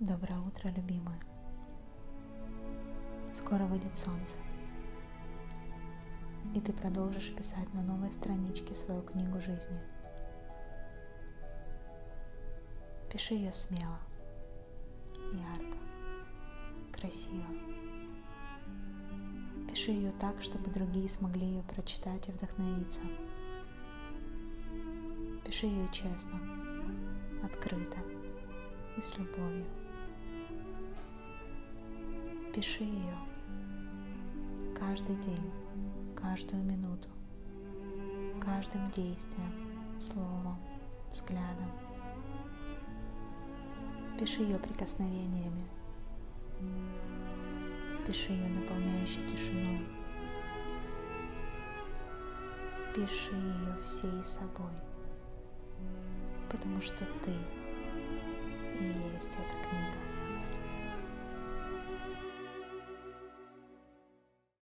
Доброе утро, любимая. Скоро выйдет солнце. И ты продолжишь писать на новой страничке свою книгу жизни. Пиши ее смело, ярко, красиво. Пиши ее так, чтобы другие смогли ее прочитать и вдохновиться. Пиши ее честно, открыто и с любовью. Пиши ее каждый день, каждую минуту, каждым действием, словом, взглядом. Пиши ее прикосновениями. Пиши ее наполняющей тишиной. Пиши ее всей собой, потому что ты и есть эта